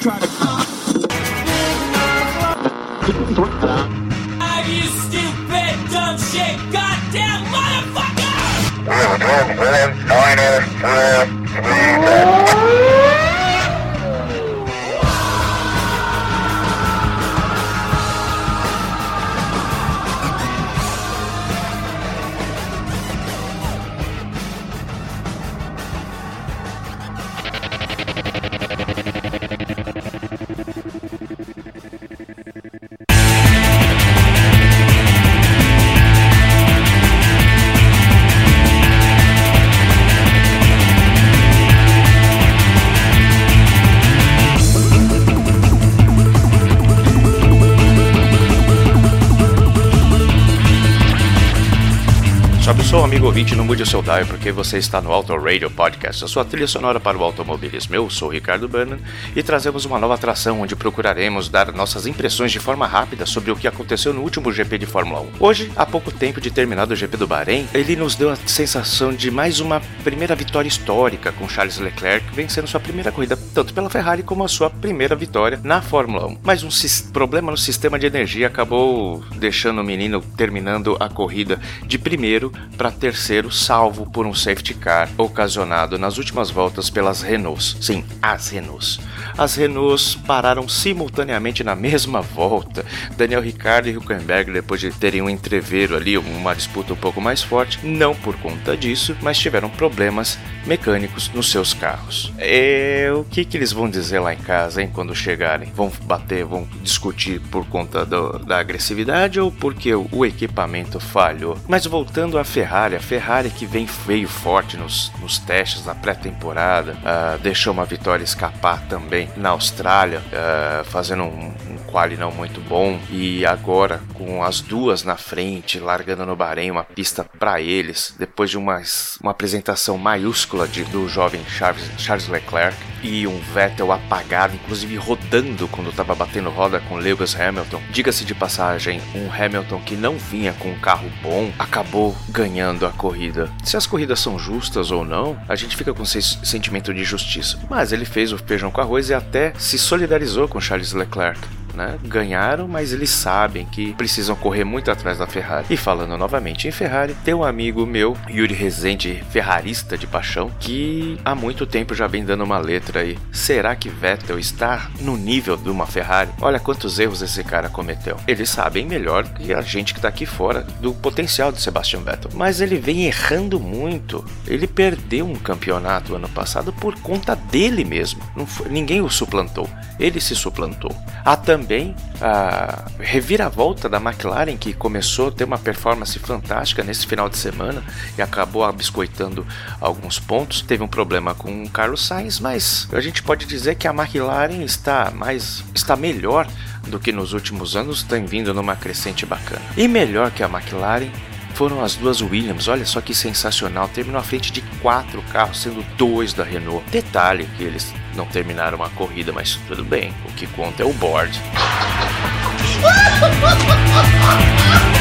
try to. Are you stupid, dumb shit, goddamn motherfucker! Sobe o som, amigo ouvinte, não mude o seu dial, porque você está no Auto Radio Podcast, a sua trilha sonora para o automobilismo. Eu sou o Ricardo Bannon e trazemos uma nova atração onde procuraremos dar nossas impressões de forma rápida sobre o que aconteceu no último GP de Fórmula 1. Hoje, há pouco tempo de terminado o GP do Bahrein, ele nos deu a sensação de mais uma primeira vitória histórica com Charles Leclerc vencendo sua primeira corrida tanto pela Ferrari como a sua primeira vitória na Fórmula 1. Mas um problema no sistema de energia acabou deixando o menino terminando a corrida de primeiro para terceiro, salvo por um safety car ocasionado nas últimas voltas pelas Renaults. Sim, as Renaults. As Renaults pararam simultaneamente na mesma volta. Daniel Ricciardo e Hülkenberg, depois de terem um entreveiro ali, uma disputa um pouco mais forte, não por conta disso, mas tiveram problemas mecânicos nos seus carros. É, o que, que eles vão dizer lá em casa, hein, quando chegarem? Vão bater, vão discutir por conta do- da agressividade ou porque o, equipamento falhou? Mas voltando à Ferrari, a Ferrari que vem veio forte nos, nos testes na pré-temporada, ah, deixou uma vitória escapar também na Austrália, ah, fazendo um, um quali não muito bom. E agora com as duas na frente, largando no Bahrein uma pista para eles, depois de uma, uma apresentação maiúscula de, do jovem Charles, Charles Leclerc e um Vettel apagado, inclusive rodando quando estava batendo roda com Lewis Hamilton. Diga-se de passagem, um Hamilton que não vinha com um carro bom acabou ganhando a corrida. Se as corridas são justas ou não, a gente fica com esse sentimento de justiça. Mas ele fez o feijão com arroz e até se solidarizou com Charles Leclerc. Né? Ganharam, mas eles sabem que precisam correr muito atrás da Ferrari. E falando novamente em Ferrari, tem um amigo meu, Yuri Rezende, ferrarista de paixão, que há muito tempo já vem dando uma letra aí. Será que Vettel está no nível de uma Ferrari? Olha quantos erros esse cara cometeu. Eles sabem melhor que a gente que tá aqui fora do potencial de Sebastian Vettel. Mas ele vem errando muito. Ele perdeu um campeonato ano passado por conta dele mesmo. Foi- ninguém o suplantou. Ele se suplantou. Há também a reviravolta da McLaren, que começou a ter uma performance fantástica nesse final de semana e acabou abiscoitando alguns pontos. Teve um problema com o Carlos Sainz, mas a gente pode dizer que a McLaren está mais está melhor do que nos últimos anos, tem vindo numa crescente bacana. E melhor que a McLaren foram as duas Williams. Olha só que sensacional. Terminou à frente de quatro carros, sendo dois da Renault. Detalhe que eles não terminaram a corrida, mas tudo bem. O que conta é o board.